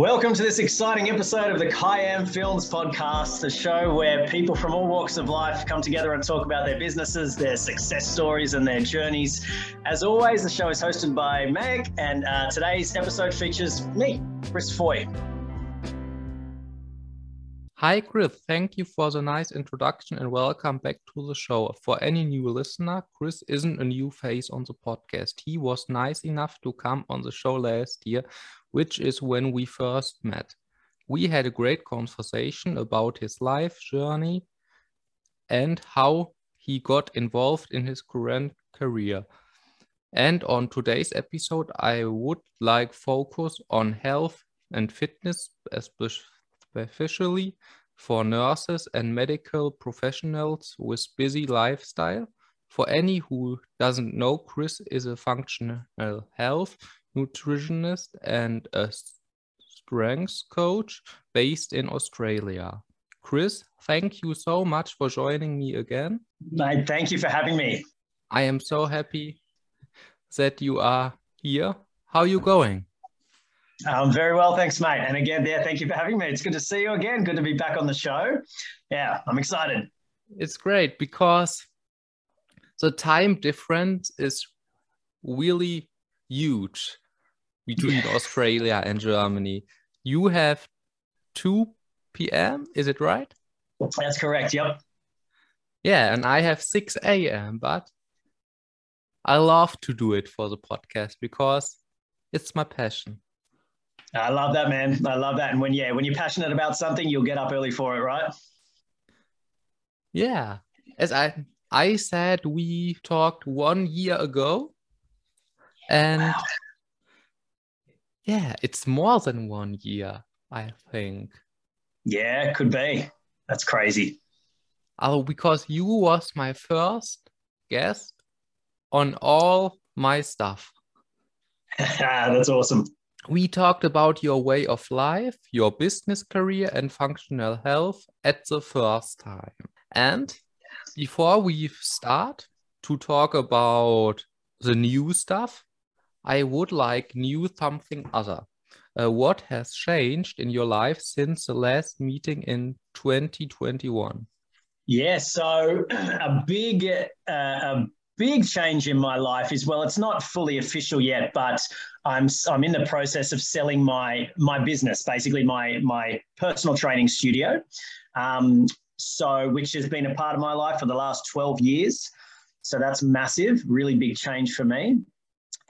Welcome to this exciting episode of the Kayam Films podcast, the show where people from all walks of life come together and talk about their businesses, their success stories, and their journeys. As always, the show is hosted by Meg, and uh, today's episode features me, Chris Foy. Hi, Chris. Thank you for the nice introduction and welcome back to the show. For any new listener, Chris isn't a new face on the podcast. He was nice enough to come on the show last year which is when we first met. We had a great conversation about his life journey and how he got involved in his current career. And on today's episode, I would like focus on health and fitness, especially for nurses and medical professionals with busy lifestyle. For any who doesn't know, Chris is a functional health nutritionist and a strength coach based in Australia. Chris, thank you so much for joining me again. Thank you for having me. I am so happy that you are here. How are you going? I'm very well, thanks, mate. And again, yeah, thank you for having me. It's good to see you again. Good to be back on the show. Yeah, I'm excited. It's great because the time difference is really huge between yeah. Australia and Germany. You have 2 p.m., is it right? That's correct, yep. Yeah, and I have 6 a.m., but I love to do it for the podcast because it's my passion. I love that, man. I love that. And when yeah, when you're passionate about something, you'll get up early for it, right? Yeah. As I I said, we talked one year ago, and wow. Yeah, it's more than one year, I think. Yeah, could be. That's crazy. Oh, because you was my first guest on all my stuff. Ah, that's awesome. We talked about your way of life, your business career, and functional health at the first time. And before we start to talk about the new stuff, I would like new something other. Uh, what has changed in your life since the last meeting in 2021? Yeah, so a big, uh, a big change in my life is well, it's not fully official yet, but I'm I'm in the process of selling my my business, basically my my personal training studio. Um, so which has been a part of my life for the last 12 years. So that's massive, really big change for me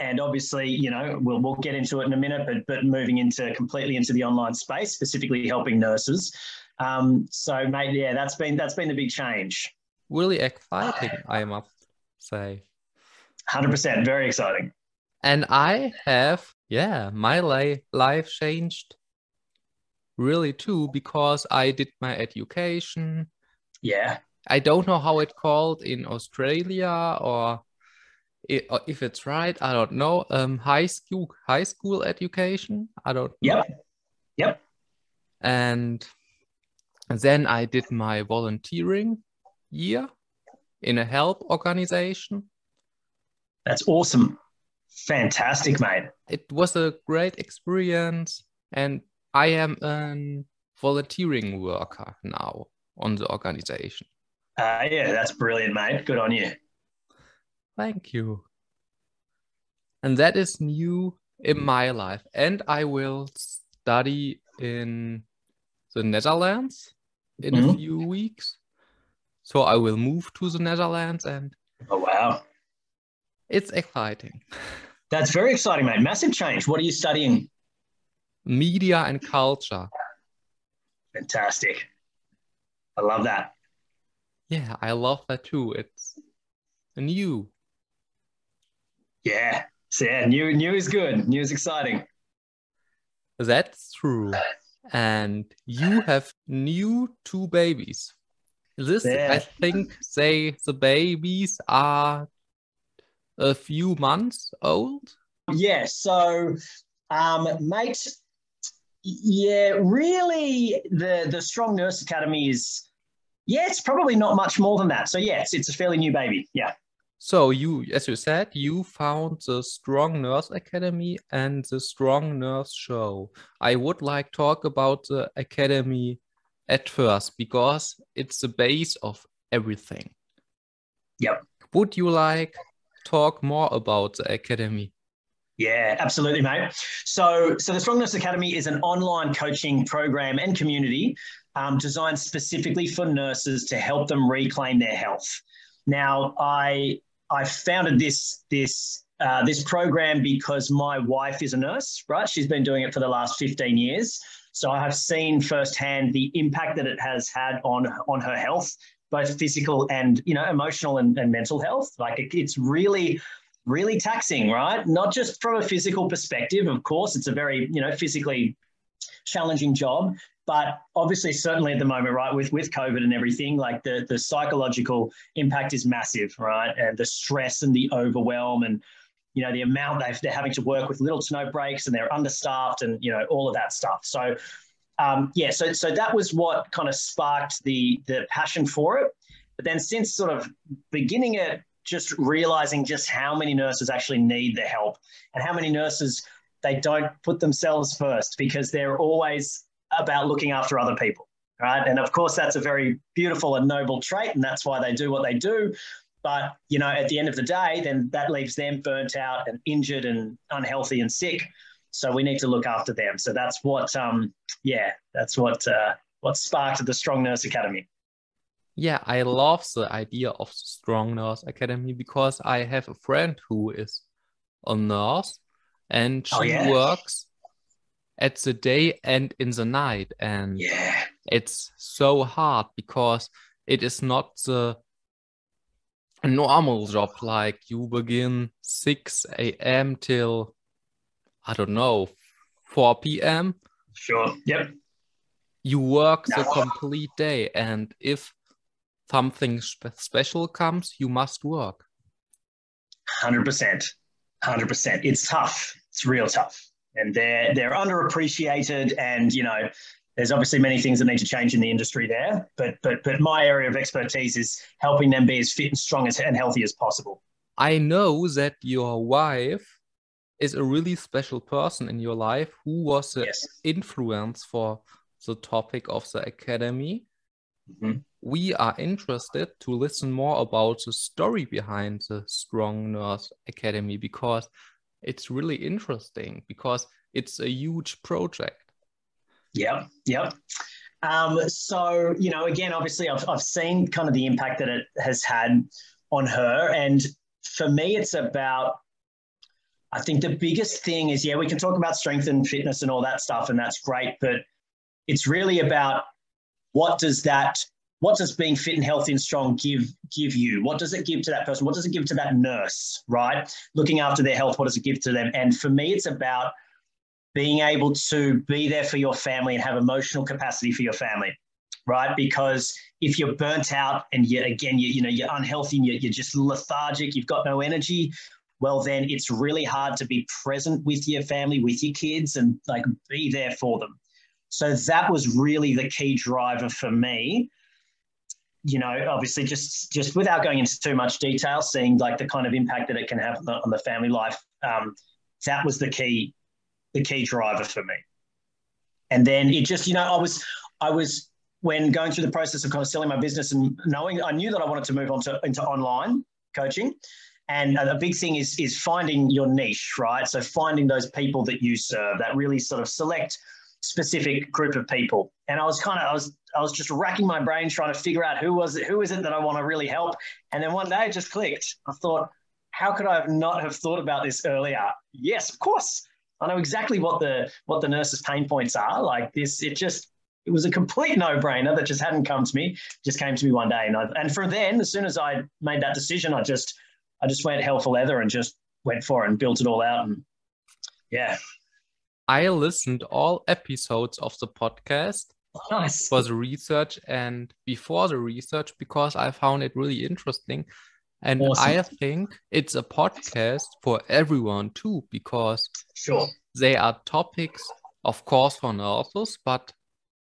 and obviously, you know, we'll, we'll get into it in a minute, but but moving into completely into the online space, specifically helping nurses. Um, so, mate, yeah, that's been that's been the big change. Really exciting, I am say. Hundred percent, very exciting. And I have, yeah, my li- life changed really too because I did my education. Yeah. I don't know how it called in Australia or if it's right, I don't know. Um, high school, high school education. I don't. Yep. Know. Yep. And then I did my volunteering year in a help organization. That's awesome. Fantastic, mate. It was a great experience, and I am a volunteering worker now on the organization. Uh, yeah, that's brilliant, mate. Good on you. Thank you. And that is new in my life. And I will study in the Netherlands in mm-hmm. a few weeks. So I will move to the Netherlands and Oh wow. It's exciting. That's very exciting, mate. Massive change. What are you studying? Media and culture. Fantastic. I love that. Yeah, I love that too. It's new. Yeah. So yeah, new new is good. New is exciting. That's true. And you have new two babies. This yeah. I think say the babies are a few months old. Yeah, so um mate yeah, really the the Strong Nurse Academy is yeah, it's probably not much more than that. So yeah, it's, it's a fairly new baby. Yeah. So you, as you said, you found the Strong Nurse Academy and the Strong Nurse Show. I would like talk about the academy at first because it's the base of everything. Yep. Would you like talk more about the academy? Yeah, absolutely, mate. So, so the Strong Nurse Academy is an online coaching program and community um, designed specifically for nurses to help them reclaim their health. Now, I I founded this this uh, this program because my wife is a nurse, right? She's been doing it for the last 15 years. So I have seen firsthand the impact that it has had on on her health, both physical and you know emotional and, and mental health. Like it, it's really really taxing, right? Not just from a physical perspective, of course, it's a very, you know, physically challenging job, but obviously certainly at the moment right with with covid and everything like the the psychological impact is massive right and the stress and the overwhelm and you know the amount they they're having to work with little to no breaks and they're understaffed and you know all of that stuff. So um, yeah so so that was what kind of sparked the the passion for it. But then since sort of beginning it just realizing just how many nurses actually need the help and how many nurses they don't put themselves first because they're always about looking after other people right? And of course that's a very beautiful and noble trait and that's why they do what they do but you know at the end of the day then that leaves them burnt out and injured and unhealthy and sick so we need to look after them so that's what um yeah that's what uh what sparked the strong nurse academy yeah, I love the idea of Strong Nurse Academy because I have a friend who is a nurse and oh, she oh, yeah? works at the day and in the night. And yeah. it's so hard because it is not the normal job like you begin 6 a.m. till I don't know 4 p.m. Sure. Yep. You work no. the complete day, and if something spe- special comes, you must work. 100%. 100%. It's tough. It's real tough. And they're, they're underappreciated. And, you know, there's obviously many things that need to change in the industry there. But, but, but my area of expertise is helping them be as fit and strong as, and healthy as possible. I know that your wife is a really special person in your life who was the yes. influence for the topic of the academy. Mm-hmm we are interested to listen more about the story behind the Strong Nurse Academy because it's really interesting because it's a huge project. Yep, yep. Um, so, you know, again, obviously, I've, I've seen kind of the impact that it has had on her. And for me, it's about, I think the biggest thing is, yeah, we can talk about strength and fitness and all that stuff, and that's great. But it's really about what does that what does being fit and healthy and strong give give you? What does it give to that person? What does it give to that nurse, right? Looking after their health, what does it give to them? And for me, it's about being able to be there for your family and have emotional capacity for your family, right? Because if you're burnt out and yet again, you, you know, you're unhealthy and you're, you're just lethargic, you've got no energy, well, then it's really hard to be present with your family, with your kids, and like be there for them. So that was really the key driver for me you know, obviously, just just without going into too much detail, seeing like the kind of impact that it can have on the, on the family life, um, that was the key, the key driver for me. And then it just, you know, I was, I was when going through the process of kind of selling my business and knowing, I knew that I wanted to move on to into online coaching. And a big thing is is finding your niche, right? So finding those people that you serve, that really sort of select specific group of people. And I was kind of I was I was just racking my brain trying to figure out who was it, who is it that I want to really help. And then one day it just clicked. I thought, how could I have not have thought about this earlier? Yes, of course. I know exactly what the what the nurses' pain points are. Like this, it just it was a complete no-brainer that just hadn't come to me. Just came to me one day, and I, and from then, as soon as I made that decision, I just I just went hell for leather and just went for it and built it all out. And yeah, I listened all episodes of the podcast oh, nice. for the research and before the research because I found it really interesting. And awesome. I think it's a podcast for everyone too, because sure they are topics, of course, for nurses, but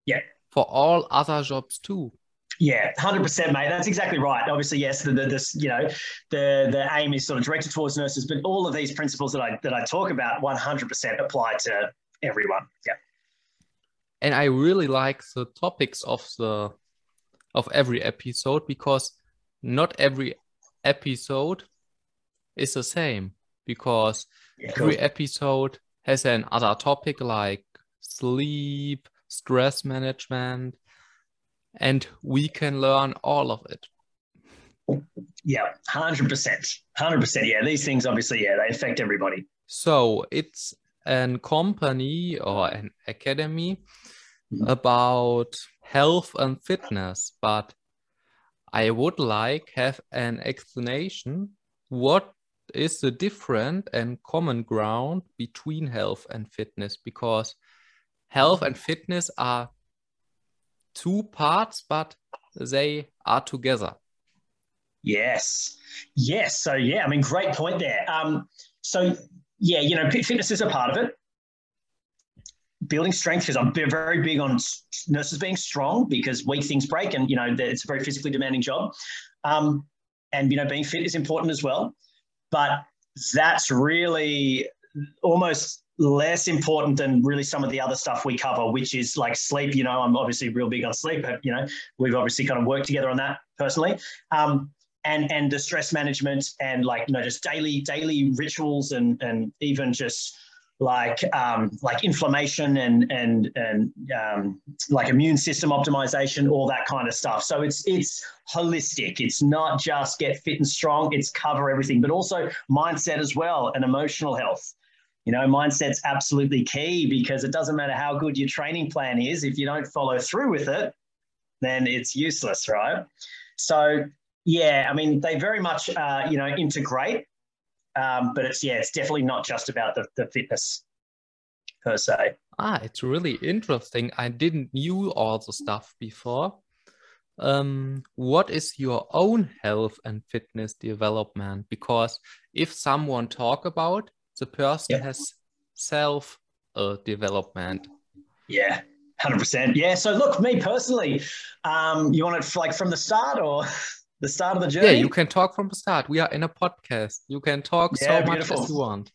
yeah, for all other jobs too. Yeah, hundred percent, mate. That's exactly right. Obviously, yes, the, the this you know the the aim is sort of directed towards nurses, but all of these principles that I that I talk about, one hundred percent apply to everyone. Yeah. And I really like the topics of the of every episode because not every episode is the same because yeah, every episode has another topic like sleep, stress management, and we can learn all of it. Yeah, 100%. 100%. Yeah, these things obviously, yeah, they affect everybody. So it's an company or an academy mm-hmm. about health and fitness, but I would like have an explanation. What is the different and common ground between health and fitness? Because health and fitness are two parts but they are together. Yes. Yes. So yeah i mean great point there. Um so yeah you know fitness is a part of it building strength because I'm very big on nurses being strong because weak things break, and you know it's a very physically demanding job. Um, and you know being fit is important as well, but that's really almost less important than really some of the other stuff we cover, which is like sleep. You know, I'm obviously real big on sleep. But, you know, we've obviously kind of worked together on that personally. Um, and and the stress management and like you know just daily daily rituals and and even just like um, like inflammation and and and um, like immune system optimization, all that kind of stuff. So it's it's holistic. It's not just get fit and strong. It's cover everything, but also mindset as well and emotional health. You know, mindset's absolutely key because it doesn't matter how good your training plan is if you don't follow through with it, then it's useless, right? So yeah, I mean, they very much uh, you know integrate um, but it's yeah, it's definitely not just about the, the fitness per se. Ah, it's really interesting. I didn't knew all the stuff before. Um, what is your own health and fitness development? Because if someone talk about the person yep. has self uh, development. Yeah, hundred percent. Yeah. So look, me personally, um, you want it like from the start or? The start of the journey? Yeah, you can talk from the start. We are in a podcast. You can talk yeah, so beautiful. much as you want.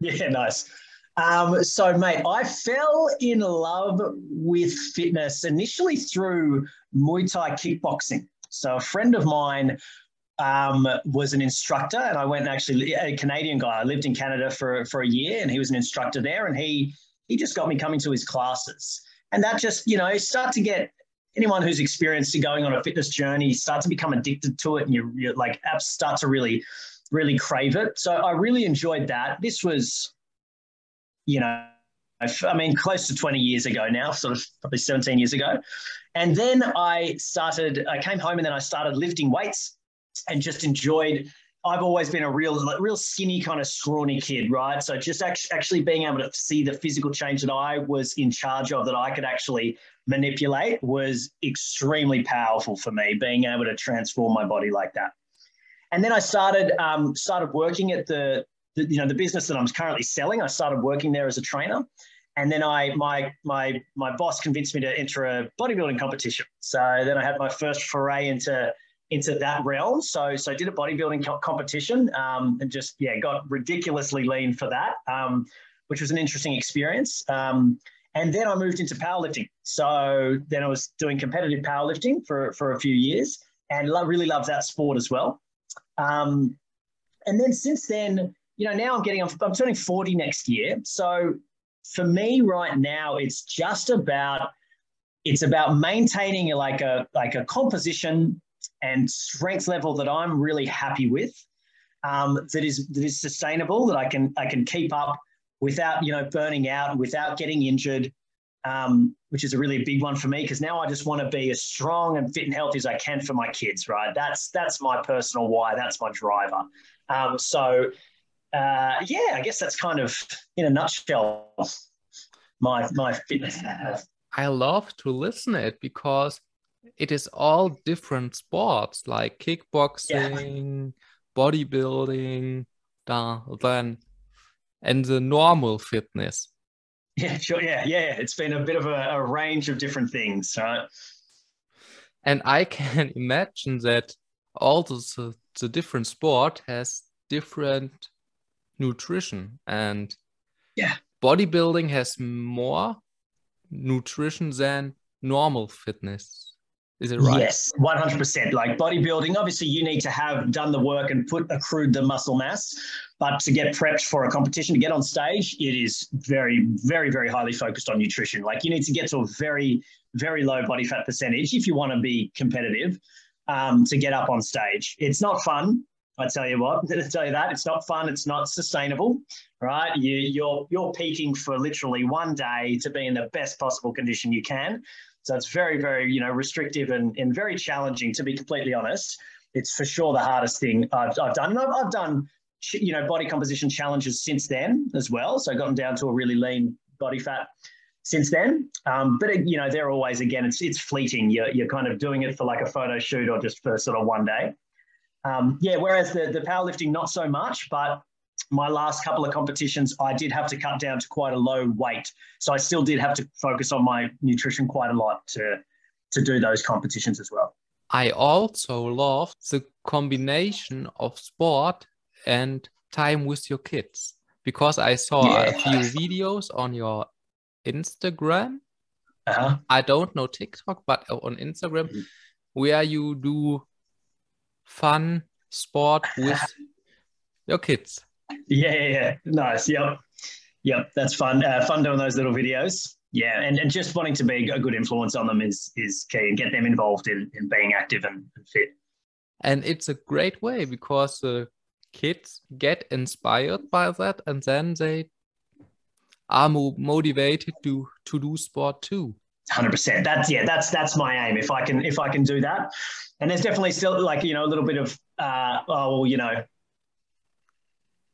Yeah, nice. Um, so, mate, I fell in love with fitness initially through Muay Thai kickboxing. So, a friend of mine um, was an instructor, and I went and actually a Canadian guy. I lived in Canada for for a year, and he was an instructor there, and he he just got me coming to his classes, and that just you know start to get anyone who's experienced going on a fitness journey start to become addicted to it and you, you like apps start to really really crave it. So i really enjoyed that. This was you know i mean close to 20 years ago now sort of probably 17 years ago. And then i started i came home and then i started lifting weights and just enjoyed I've always been a real, like, real skinny kind of scrawny kid, right? So just actually being able to see the physical change that I was in charge of, that I could actually manipulate, was extremely powerful for me. Being able to transform my body like that, and then I started um, started working at the, the, you know, the business that I'm currently selling. I started working there as a trainer, and then I my my my boss convinced me to enter a bodybuilding competition. So then I had my first foray into into that realm. So so did a bodybuilding co- competition um, and just yeah got ridiculously lean for that, um, which was an interesting experience. Um, and then I moved into powerlifting. So then I was doing competitive powerlifting for for a few years and lo- really loved that sport as well. Um, and then since then, you know, now I'm getting I'm, I'm turning 40 next year. So for me right now, it's just about it's about maintaining like a like a composition and strength level that I'm really happy with, um, that is that is sustainable, that I can I can keep up without you know burning out, without getting injured, um, which is a really big one for me because now I just want to be as strong and fit and healthy as I can for my kids. Right, that's that's my personal why. That's my driver. Um, so uh, yeah, I guess that's kind of in a nutshell my my fitness. I love to listen it because it is all different sports like kickboxing, yeah. bodybuilding, then and the normal fitness. Yeah, sure. Yeah, yeah. It's been a bit of a, a range of different things, right? And I can imagine that all the, the different sport has different nutrition and yeah bodybuilding has more nutrition than normal fitness is it right? Yes, 100%. Like bodybuilding, obviously, you need to have done the work and put accrued the muscle mass. But to get prepped for a competition, to get on stage, it is very, very, very highly focused on nutrition. Like you need to get to a very, very low body fat percentage if you want to be competitive um, to get up on stage. It's not fun. I tell you what, I tell you that it's not fun. It's not sustainable, right? You, you're you're peaking for literally one day to be in the best possible condition you can. So it's very, very, you know, restrictive and, and very challenging, to be completely honest. It's for sure the hardest thing I've, I've done. And I've, I've done, you know, body composition challenges since then as well. So I've gotten down to a really lean body fat since then. Um, but, you know, they're always, again, it's, it's fleeting. You're, you're kind of doing it for like a photo shoot or just for sort of one day. Um, yeah, whereas the, the powerlifting, not so much, but my last couple of competitions, I did have to cut down to quite a low weight. So I still did have to focus on my nutrition quite a lot to, to do those competitions as well. I also love the combination of sport and time with your kids because I saw yeah. a few videos on your Instagram. Uh-huh. I don't know TikTok, but on Instagram, mm-hmm. where you do fun sport with your kids. Yeah, yeah, yeah. Nice. Yep. Yep. That's fun. Uh, fun doing those little videos. Yeah. And, and just wanting to be a good influence on them is is key and get them involved in, in being active and, and fit. And it's a great way because the kids get inspired by that and then they are more motivated to to do sport too. Hundred percent. That's yeah. That's that's my aim. If I can if I can do that, and there's definitely still like you know a little bit of uh, oh well, you know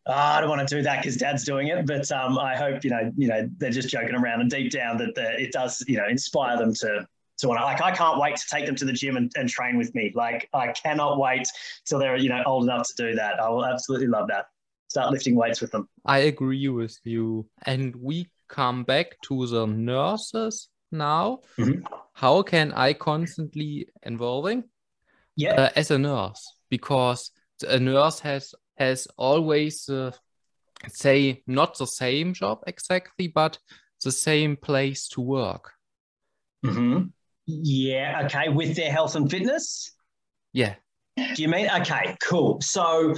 oh, I don't want to do that because dad's doing it. But um, I hope, you know, you know, they're just joking around and deep down that the, it does, you know, inspire them to, to want to, like, I can't wait to take them to the gym and, and train with me. Like, I cannot wait till they're, you know, old enough to do that. I will absolutely love that. Start lifting weights with them. I agree with you. And we come back to the nurses now. Mm-hmm. How can I constantly involving? Yeah. Uh, as a nurse, because a nurse has has always uh, say not the same job exactly, but the same place to work. Mm-hmm. Yeah. Okay. With their health and fitness. Yeah. Do you mean? Okay. Cool. So.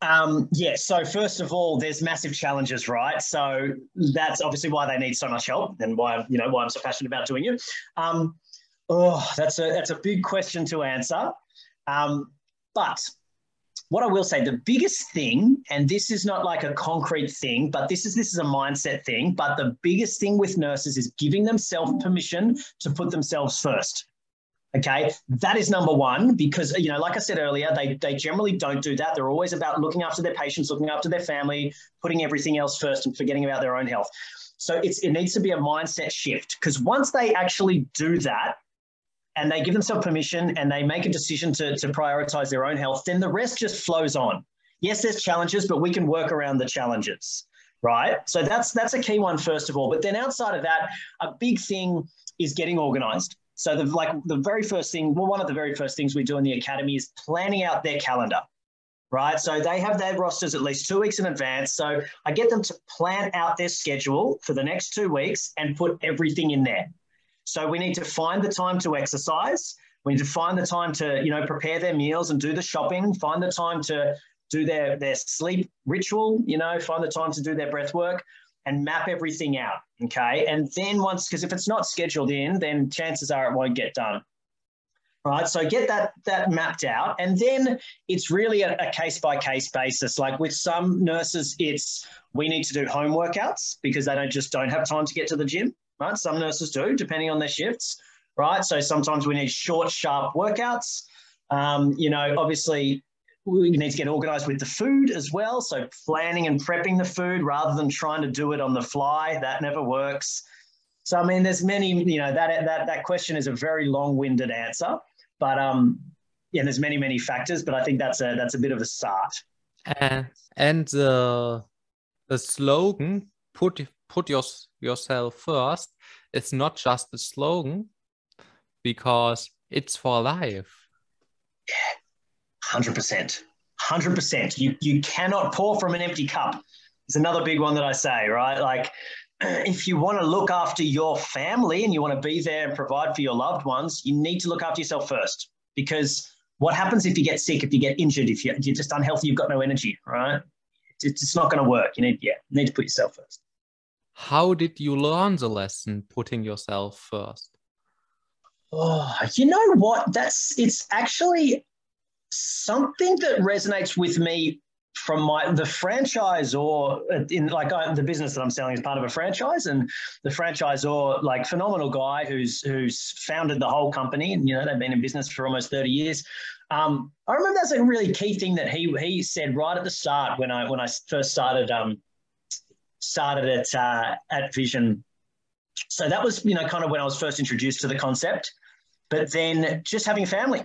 Um, yeah, so first of all, there's massive challenges, right? So that's obviously why they need so much help and why you know why I'm so passionate about doing it. Um, oh, that's a that's a big question to answer. Um, but what I will say, the biggest thing, and this is not like a concrete thing, but this is this is a mindset thing. But the biggest thing with nurses is giving themselves permission to put themselves first. Okay, that is number one because you know, like I said earlier, they they generally don't do that. They're always about looking after their patients, looking after their family, putting everything else first, and forgetting about their own health. So it's it needs to be a mindset shift because once they actually do that, and they give themselves permission and they make a decision to, to prioritize their own health, then the rest just flows on. Yes, there's challenges, but we can work around the challenges, right? So that's that's a key one first of all. But then outside of that, a big thing is getting organized. So the like the very first thing, well, one of the very first things we do in the academy is planning out their calendar. Right. So they have their rosters at least two weeks in advance. So I get them to plan out their schedule for the next two weeks and put everything in there. So we need to find the time to exercise. We need to find the time to, you know, prepare their meals and do the shopping, find the time to do their, their sleep ritual, you know, find the time to do their breath work and map everything out. Okay. And then once, because if it's not scheduled in, then chances are it won't get done. Right. So get that that mapped out. And then it's really a, a case by case basis. Like with some nurses, it's we need to do home workouts because they don't just don't have time to get to the gym right? Some nurses do, depending on their shifts, right? So sometimes we need short, sharp workouts. Um, you know, obviously, we need to get organized with the food as well. So planning and prepping the food rather than trying to do it on the fly, that never works. So I mean, there's many, you know, that that that question is a very long-winded answer, but um, yeah, there's many many factors, but I think that's a that's a bit of a start. Uh, and the the slogan put put your, yourself first it's not just a slogan because It's for life. Yeah, 100%. 100%. You, you cannot pour from an empty cup. It's another big one that I say, right? Like, if you want to look after your family and you want to be there and provide for your loved ones, you need to look after yourself first. Because what happens if you get sick, if you get injured, if you're, you're just unhealthy, you've got no energy, right? It's, not going to work. You need, yeah, you need to put yourself first. How did you learn the lesson putting yourself first? Oh, you know what? That's it's actually something that resonates with me from my the franchise or in like I, the business that I'm selling is part of a franchise, and the franchisor, like phenomenal guy who's who's founded the whole company, and you know they've been in business for almost 30 years. Um, I remember that's a really key thing that he he said right at the start when I when I first started um, started at uh, at Vision. So that was you know kind of when I was first introduced to the concept, but then just having a family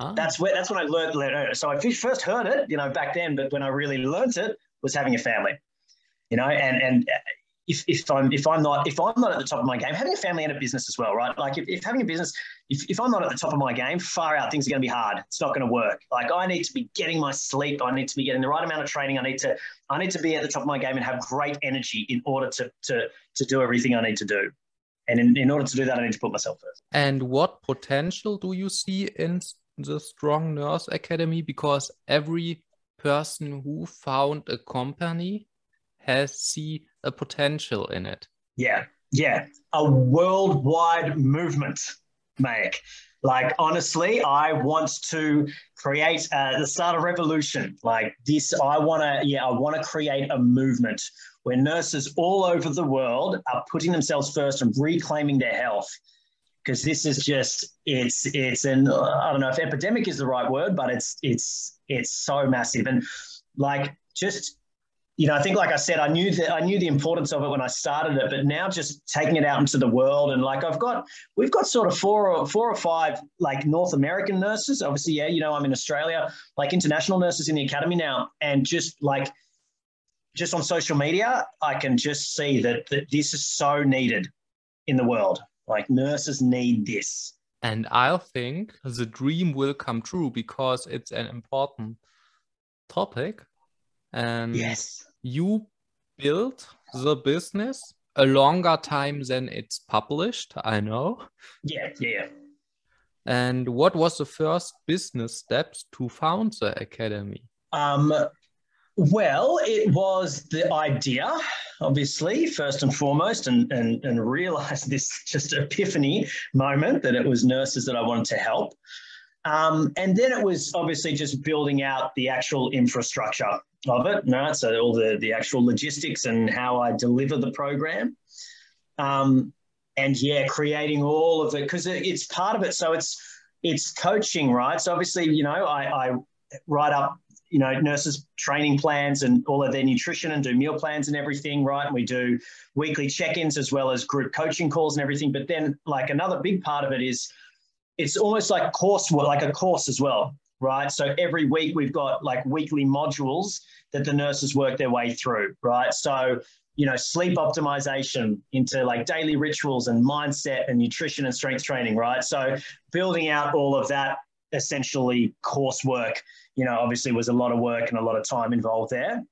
Ah. That's where that's when I learned. So I first heard it, you know, back then, but when I really learned it was having a family, you know, and and if, if I'm if I'm not if I'm not at the top of my game, having a family and a business as well, right? Like if, if having a business, if, if I'm not at the top of my game, far out things are going to be hard. It's not going to work. Like I need to be getting my sleep. I need to be getting the right amount of training. I need to I need to be at the top of my game and have great energy in order to to to do everything I need to do. And in, in order to do that, I need to put myself first. And what potential do you see in the Strong Nurse Academy because every person who found a company has see a potential in it. Yeah, yeah, a worldwide movement, Mike. Like honestly, I want to create uh, the start of revolution. Like this, I want to, yeah, I want to create a movement where nurses all over the world are putting themselves first and reclaiming their health because this is just it's it's an I don't know if epidemic is the right word, but it's it's it's so massive and like just you know I think like I said I knew that I knew the importance of it when I started it, but now just taking it out into the world and like I've got we've got sort of four or four or five like North American nurses. Obviously, yeah, you know I'm in Australia, like international nurses in the academy now, and just like just on social media, I can just see that, that this is so needed in the world. Like nurses need this. And I think the dream will come true because it's an important topic. And yes, you built the business a longer time than it's published. I know. Yeah, yeah. And what was the first business steps to found the academy? Um, well, it was the idea, obviously, first and foremost, and, and, and realize this just epiphany moment that it was nurses that I wanted to help. Um, and then it was obviously just building out the actual infrastructure of it, right? So all the, the actual logistics and how I deliver the program. Um, and yeah, creating all of it because it's part of it. So it's it's coaching, right? So obviously, you know, I, I write up you know, nurses training plans and all of their nutrition and do meal plans and everything, right? And we do weekly check-ins as well as group coaching calls and everything. But then like another big part of it is it's almost like course like a course as well, right? So every week we've got like weekly modules that the nurses work their way through, right? So you know, sleep optimization into like daily rituals and mindset and nutrition and strength training, right? So building out all of that essentially coursework you know, obviously was a lot of work and a lot of time involved there.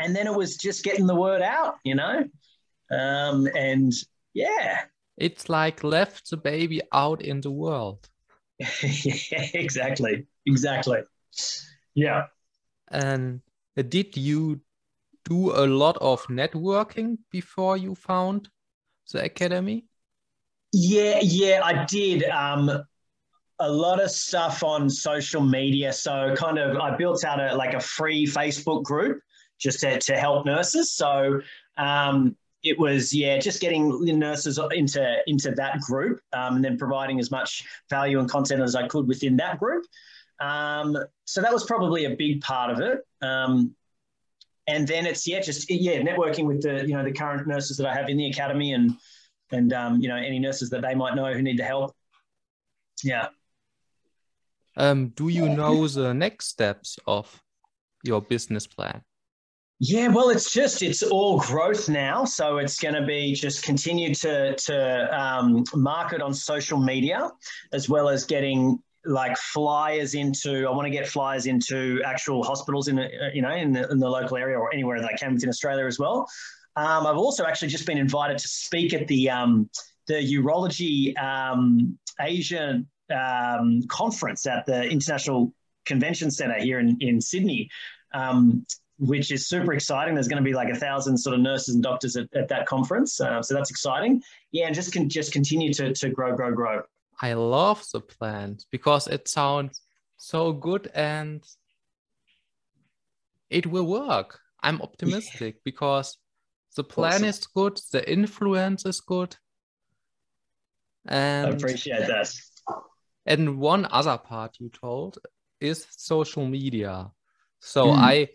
And then it was just getting the word out, you know, um, and yeah. It's like left the baby out in the world. yeah, exactly. Exactly. Yeah. And did you do a lot of networking before you found the academy? Yeah, yeah, I did. Um, a lot of stuff on social media. So kind of I built out a like a free Facebook group just to, to help nurses. So um, it was yeah, just getting the nurses into into that group um, and then providing as much value and content as I could within that group. Um, so that was probably a big part of it. Um, and then it's yeah, just yeah, networking with the you know the current nurses that I have in the academy and and um, you know any nurses that they might know who need the help. Yeah. Um, do you know the next steps of your business plan? Yeah, well, it's just it's all growth now, so it's going to be just continue to to um, market on social media, as well as getting like flyers into. I want to get flyers into actual hospitals in the you know in the, in the local area or anywhere that I can within Australia as well. Um, I've also actually just been invited to speak at the um, the urology um, Asia um, conference at the International Convention Centre here in in Sydney. Um, which is super exciting. There's going to be like a thousand sort of nurses and doctors at, at that conference, uh, so that's exciting. Yeah, and just can just continue to to grow, grow, grow. I love the plan because it sounds so good and it will work. I'm optimistic yeah. because the plan awesome. is good, the influence is good. And I appreciate that. And one other part you told is social media. So mm. I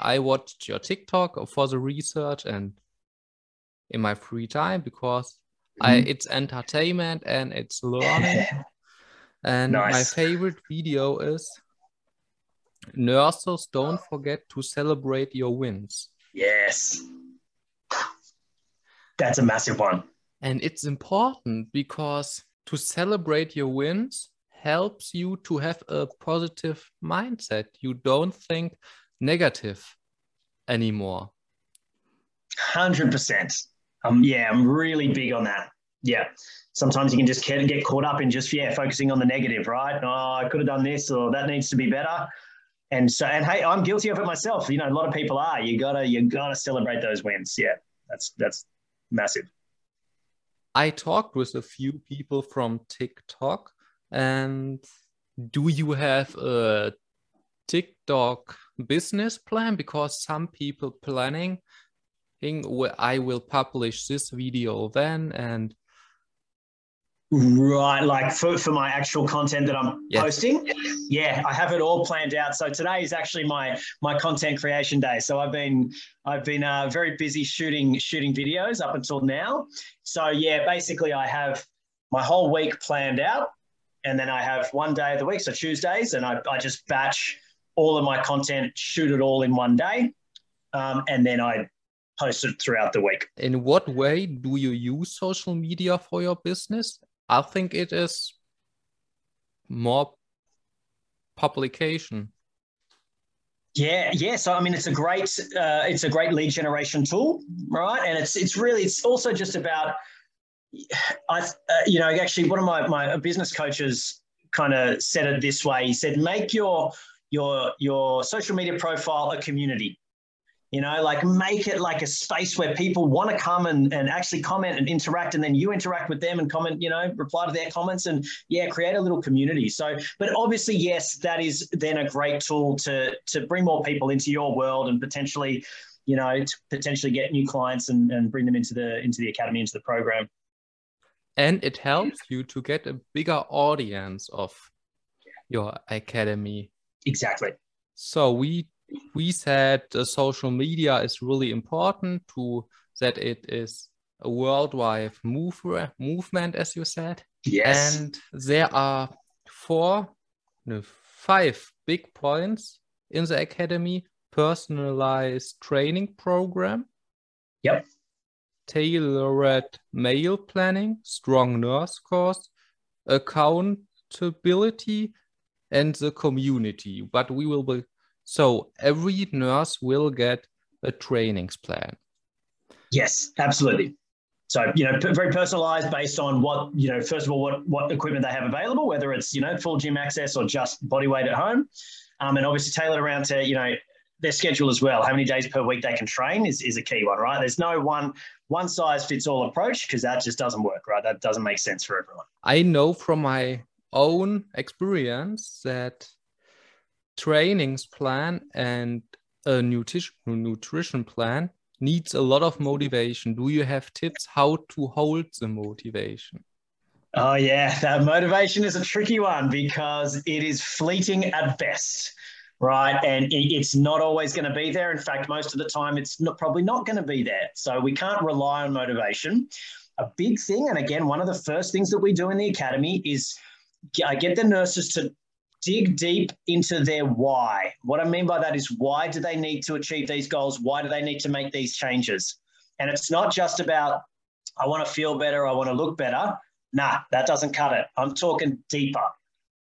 I watched your TikTok for the research and in my free time because. I mm-hmm. it's entertainment and it's learning. and nice. my favorite video is nurses don't forget to celebrate your wins. Yes. That's a massive one. And it's important because to celebrate your wins helps you to have a positive mindset. You don't think negative anymore. Hundred percent. Um, yeah, I'm really big on that. Yeah. Sometimes you can just get, get caught up in just yeah focusing on the negative, right? Oh, I could have done this, or that needs to be better. And so, and hey, I'm guilty of it myself. You know, a lot of people are. You gotta, you gotta celebrate those wins. Yeah, that's that's massive. I talked with a few people from TikTok, and do you have a TikTok business plan because some people planning I will publish this video then and Right, like for, for my actual content that I'm yes. posting. Yeah, I have it all planned out. So today is actually my my content creation day. So I've been I've been uh, very busy shooting shooting videos up until now. So yeah, basically I have my whole week planned out, and then I have one day of the week, so Tuesdays, and I, I just batch all of my content, shoot it all in one day, um, and then I post it throughout the week. In what way do you use social media for your business? I think it is more publication. Yeah, yeah. So I mean, it's a great uh, it's a great lead generation tool, right? And it's it's really it's also just about I uh, you know actually one of my my business coaches kind of said it this way. He said, make your your your social media profile a community you know like make it like a space where people want to come and, and actually comment and interact and then you interact with them and comment you know reply to their comments and yeah create a little community. So but obviously yes that is then a great tool to to bring more people into your world and potentially you know to potentially get new clients and, and bring them into the into the academy into the program. And it helps you to get a bigger audience of your academy. Exactly. So we we said uh, social media is really important to that it is a worldwide move, movement, as you said. Yes. And there are four, no, five big points in the academy: personalized training program. Yep. Tailored meal planning, strong nurse course, accountability, and the community. But we will be so every nurse will get a trainings plan. Yes, absolutely. So you know, very personalized based on what you know. First of all, what what equipment they have available, whether it's you know full gym access or just body weight at home, um, and obviously tailored around to you know their schedule as well. How many days per week they can train is, is a key one, right? There's no one one size fits all approach because that just doesn't work, right? That doesn't make sense for everyone. I know from my own experience that trainings plan and a nutrition nutrition plan needs a lot of motivation. Do you have tips how to hold the motivation? Oh yeah, that motivation is a tricky one because it is fleeting at best, right? And it's not always going to be there. In fact, most of the time, it's not, probably not going to be there. So we can't rely on motivation. A big thing, and again, one of the first things that we do in the academy is I get the nurses to dig deep into their why. What I mean by that is why do they need to achieve these goals? Why do they need to make these changes? And it's not just about, I want to feel better, I want to look better. Nah, that doesn't cut it. I'm talking deeper.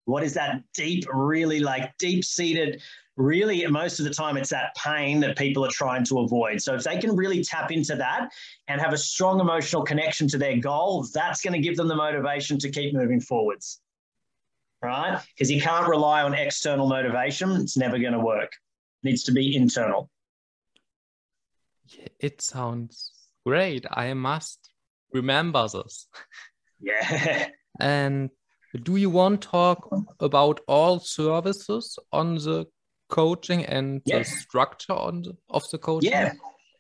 What is that deep, really like deep seated? Really, most of the time, it's that pain that people are trying to avoid. So, if they can really tap into that and have a strong emotional connection to their goal, that's going to give them the motivation to keep moving forwards right? Because you can't rely on external motivation. It's never going to work. It needs to be internal. Yeah, it sounds great. I must remember this. Yeah. and do you want to talk about all services on the coaching and yeah. the structure on the, of the coaching? Yeah.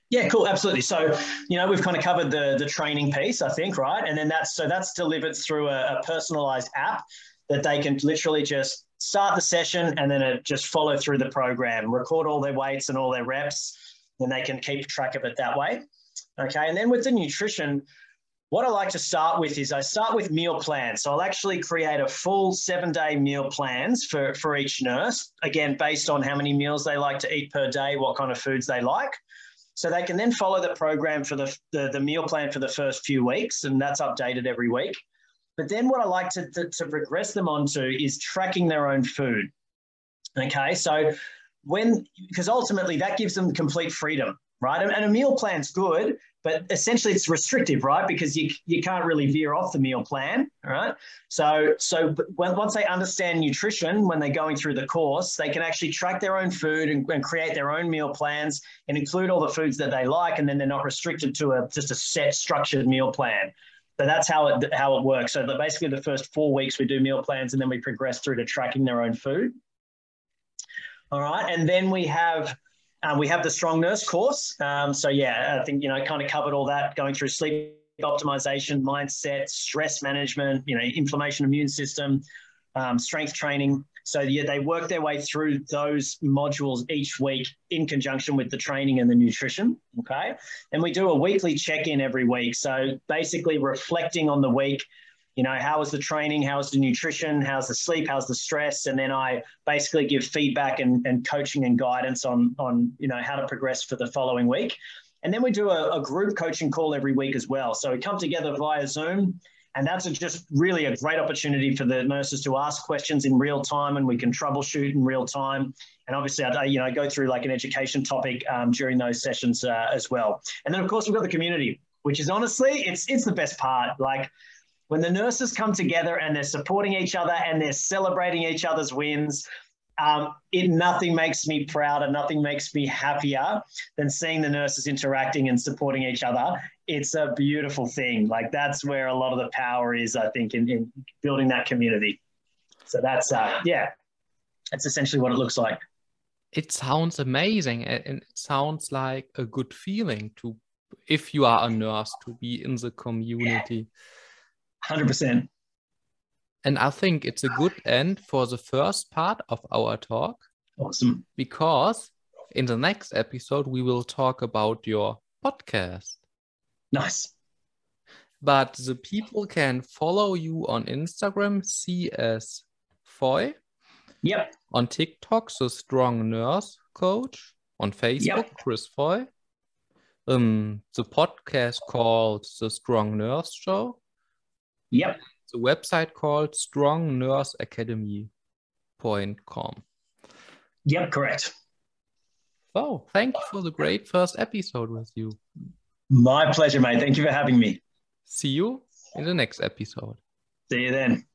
Yeah, cool, absolutely. So, you know, we've kind of covered the the training piece, I think, right? And then that's so that's delivered through a, a personalized app that they can literally just start the session and then it just follow through the program, record all their weights and all their reps, and they can keep track of it that way. Okay, and then with the nutrition, what I like to start with is I start with meal plans. So I'll actually create a full seven day meal plans for, for each nurse, again, based on how many meals they like to eat per day, what kind of foods they like. So they can then follow the program for the, the, the meal plan for the first few weeks, and that's updated every week. But then what I like to, to, to progress them onto is tracking their own food. Okay, so when, because ultimately that gives them complete freedom, right? And, a meal plan's good, but essentially it's restrictive, right? Because you, you can't really veer off the meal plan, right? So, so when, once they understand nutrition, when they're going through the course, they can actually track their own food and, and create their own meal plans and include all the foods that they like, and then they're not restricted to a just a set structured meal plan. So that's how it how it works. So the, basically, the first four weeks we do meal plans, and then we progress through to tracking their own food. All right, and then we have um, we have the strong nurse course. Um, so yeah, I think you know kind of covered all that, going through sleep optimization, mindset, stress management, you know, inflammation, immune system, um, strength training. So yeah, they work their way through those modules each week in conjunction with the training and the nutrition. Okay. And we do a weekly check-in every week. So basically reflecting on the week, you know, how was the training? How's the nutrition? How's the sleep? How's the stress? And then I basically give feedback and, and coaching and guidance on, on, you know, how to progress for the following week. And then we do a, a group coaching call every week as well. So we come together via Zoom and that's a, just really a great opportunity for the nurses to ask questions in real time and we can troubleshoot in real time. And obviously, I, you know, go through like an education topic um, during those sessions uh, as well. And then, of course, we've got the community, which is honestly, it's, it's the best part. Like when the nurses come together and they're supporting each other and they're celebrating each other's wins, um, it nothing makes me prouder, nothing makes me happier than seeing the nurses interacting and supporting each other. It's a beautiful thing. Like that's where a lot of the power is, I think, in, in building that community. So that's uh, yeah, that's essentially what it looks like. It sounds amazing, and it sounds like a good feeling to, if you are a nurse, to be in the community. Hundred percent. And I think it's a good end for the first part of our talk. Awesome. Because in the next episode, we will talk about your podcast. Nice. But the people can follow you on Instagram, CS Foy. Yep. On TikTok, the Strong Nurse Coach. On Facebook, yep. Chris Foy. Um, the podcast called The Strong Nurse Show. Yep the website called strongnurseacademy.com. Yep, correct. So, thank you for the great first episode with you. My pleasure, mate. Thank you for having me. See you in the next episode. See you then.